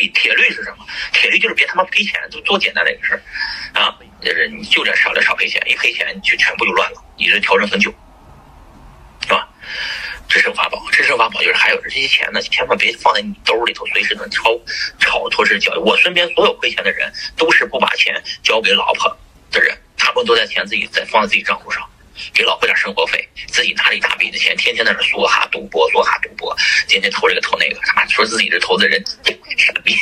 以铁律是什么？铁律就是别他妈赔钱，就多简单的一个事儿啊！就是你就这少点少赔钱，一赔钱就全部就乱了，你这调整很久，是吧？制胜法宝，制胜法宝就是还有这些钱呢，千万别放在你兜里头，随时能超超脱是交易。我身边所有亏钱的人，都是不把钱交给老婆的人，大部分都在钱自己在放在自己账户上。给老婆点生活费，自己拿了一大笔的钱，天天在那梭哈赌博，梭哈赌博，天天投这个投那个，他妈说自己是投资人，傻逼！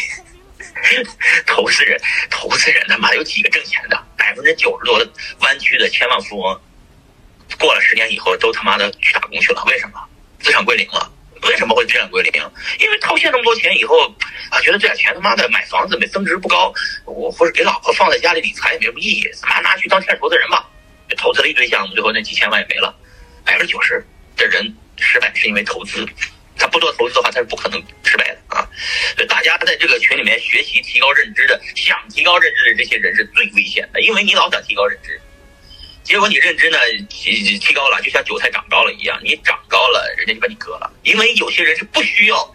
投资人，投资人他妈有几个挣钱的？百分之九十多的湾区的千万富翁，过了十年以后都他妈的去打工去了，为什么？资产归零了。为什么会资产归零？因为套现那么多钱以后啊，觉得这点钱他妈的买房子没增值不高，我或者给老婆放在家里理财也没什么意义，他妈拿去当天使投资人吧。投资了一堆项目，最后那几千万也没了。百分之九十的人失败是因为投资，他不做投资的话，他是不可能失败的啊！所以大家在这个群里面学习提高认知的，想提高认知的这些人是最危险的，因为你老想提高认知，结果你认知呢提提高了，就像韭菜长高了一样，你长高了，人家就把你割了。因为有些人是不需要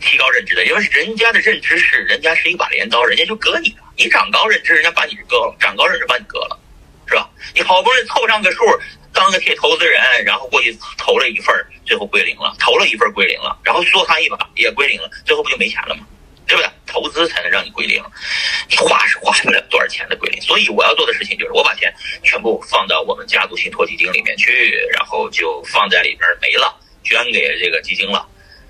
提高认知的，因为人家的认知是人家是一把镰刀，人家就割你了。你长高认知，人家把你割了；长高认知，把你割了。是吧？你好不容易凑上个数，当个铁投资人，然后过去投了一份，最后归零了；投了一份归零了，然后说他一把也归零了，最后不就没钱了吗？对不对？投资才能让你归零，你花是花不了多少钱的归零。所以我要做的事情就是，我把钱全部放到我们家族信托基金里面去，然后就放在里边没了，捐给这个基金了。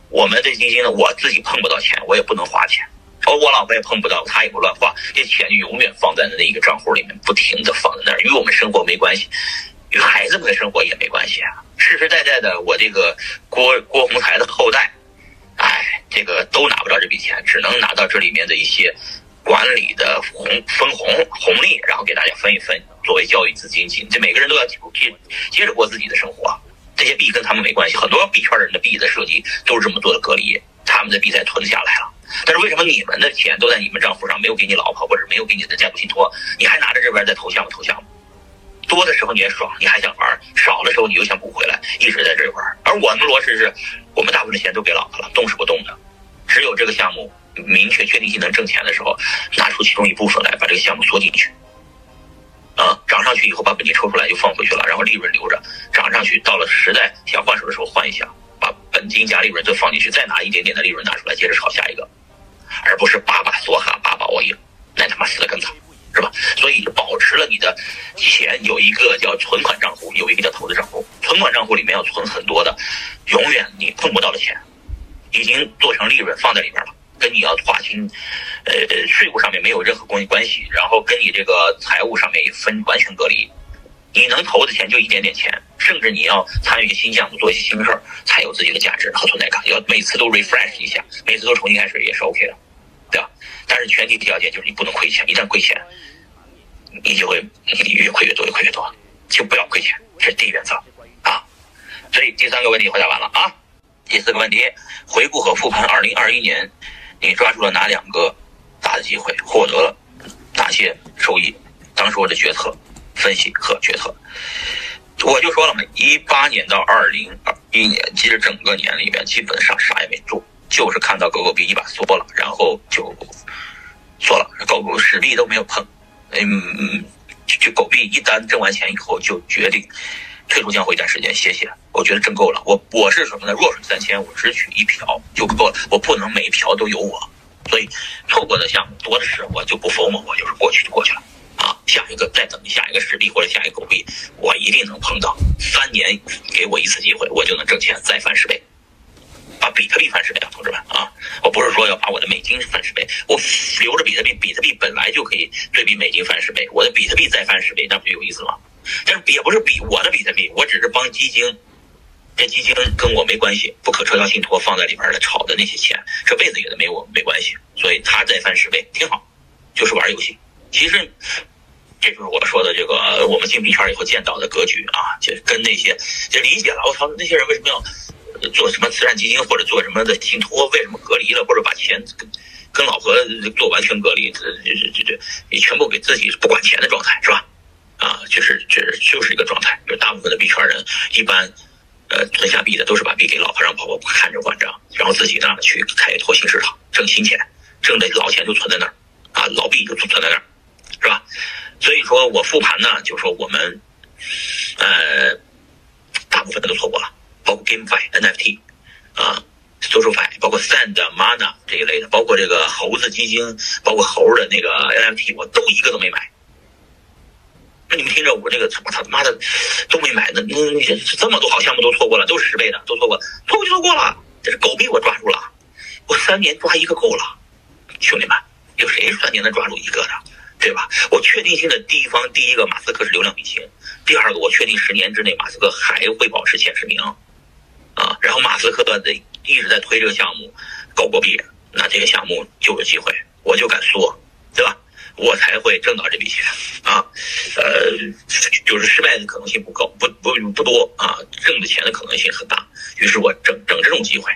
我们这基金呢，我自己碰不到钱，我也不能花钱。而我老婆也碰不到，她也不乱花，这钱就永远放在那一个账户里面，不停的放在那儿，与我们生活没关系，孩子们的生活也没关系啊。世世代代的，我这个郭郭洪才的后代，哎，这个都拿不到这笔钱，只能拿到这里面的一些管理的红分红红利，然后给大家分一分，作为教育资金。这每个人都要接接着过自己的生活，这些币跟他们没关系。很多币圈人的币的设计都是这么做的隔离，他们的币才存下来了。但是为什么你们的钱都在你们账户上，没有给你老婆或者没有给你的家族信托，你还拿着这边在投项目投项目？多的时候你也爽，你还想玩；少的时候你又想补回来，一直在这玩。而我们罗氏是，我们大部分的钱都给老婆了，动是不动的。只有这个项目明确确定性能挣钱的时候，拿出其中一部分来把这个项目缩进去。啊，涨上去以后把本金抽出来又放回去了，然后利润留着，涨上去到了实在想换手的时候换一下，把本金加利润再放进去，再拿一点点的利润拿出来，接着炒下一个。而不是把把梭哈把把我赢，那他妈死的更惨，是吧？所以保持了你的钱有一个叫存款账户，有一个叫投资账户。存款账户里面要存很多的，永远你碰不到的钱，已经做成利润放在里边了，跟你要划清，呃，税务上面没有任何关关系，然后跟你这个财务上面也分完全隔离。你能投的钱就一点点钱，甚至你要参与新项目，做一些新事儿，才有自己的价值和存在感。要每次都 refresh 一下，每次都重新开始也是 OK 的。但是前提条件就是你不能亏钱，一旦亏钱，你就会你越亏越多，越亏越多，就不要亏钱，这是第一原则啊。所以第三个问题回答完了啊。第四个问题，回顾和复盘二零二一年，你抓住了哪两个大的机会，获得了哪些收益？当时我的决策分析和决策，我就说了嘛，一八年到二零二一年，其实整个年里边基本上啥也没做。就是看到狗狗币一把缩了，然后就缩了，狗狗实币都没有碰，嗯嗯，就狗币一单挣完钱以后就决定退出江湖一段时间歇歇，我觉得挣够了。我我是什么呢？弱水三千，我只取一瓢就够了，我不能每一瓢都有我，所以错过的项目多的是，我就不 form，我就是过去就过去了啊，下一个再等下一个实币或者下一个狗币，我一定能碰到，三年给我一次机会，我就能挣钱再翻十倍。比特币翻十倍啊，同志们啊！我不是说要把我的美金翻十倍，我留着比特币，比特币本来就可以对比美金翻十倍，我的比特币再翻十倍，那不就有意思吗？但是也不是比我的比特币，我只是帮基金，这基金跟我没关系，不可撤销信托放在里边的炒的那些钱，这辈子也都没我没关系，所以它再翻十倍挺好，就是玩游戏。其实这就是我说的这个我们进币圈以后见到的格局啊，就跟那些就理解了。我操，那些人为什么要？做什么慈善基金或者做什么的信托？为什么隔离了，或者把钱跟跟老婆做完全隔离？这这这这，你全部给自己不管钱的状态是吧？啊，就是这就是一个状态。就大部分的币圈人一般，呃，存下币的都是把币给老婆，让婆婆看着管着，然后自己呢去开拓新市场，挣新钱，挣的老钱就存在那儿啊，老币就存在那儿，是吧？所以说我复盘呢，就说我们呃大部分的都错过了，包括 GameFi、NFT 啊。SocialFi，包括 Sand、Mana 这一类的，包括这个猴子基金，包括猴的那个 NFT，我都一个都没买。那你们听着，我这个我操他妈的都没买，那那这么多好项目都错过了，都是十倍的，都错过，错过就错过了。这是狗币我抓住了，我三年抓一个够了，兄弟们，有谁三年能抓住一个的，对吧？我确定性的地方，第一个马斯克是流量明星，第二个我确定十年之内马斯克还会保持前十名。马斯克的一直在推这个项目，狗狗币，那这个项目就有机会，我就敢说，对吧？我才会挣到这笔钱啊，呃，就是失败的可能性不够，不不不多啊，挣的钱的可能性很大，于是我整整这种机会，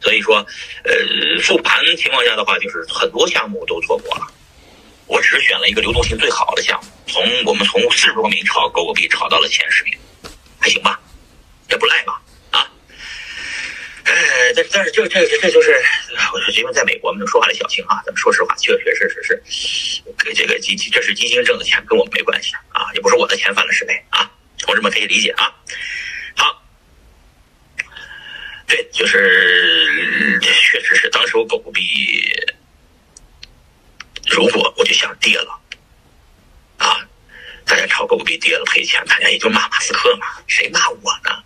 所以说，呃，复盘情况下的话，就是很多项目都错过了，我只选了一个流动性最好的项目，从我们从四十多名炒狗狗币炒到了前十名，还行吧，也不赖吧。但但是这这这这就是，我说因为在美国，我们说话得小心啊。咱们说实话，确确实实是，跟这个基金这是基金挣的钱，跟我们没关系啊，也不是我的钱翻了十倍啊，同志们可以理解啊。好，对，就是确实是，当时我狗狗币，如果我就想跌了，啊，大家炒狗币跌了赔钱，大家也就骂马斯克嘛，谁骂我呢？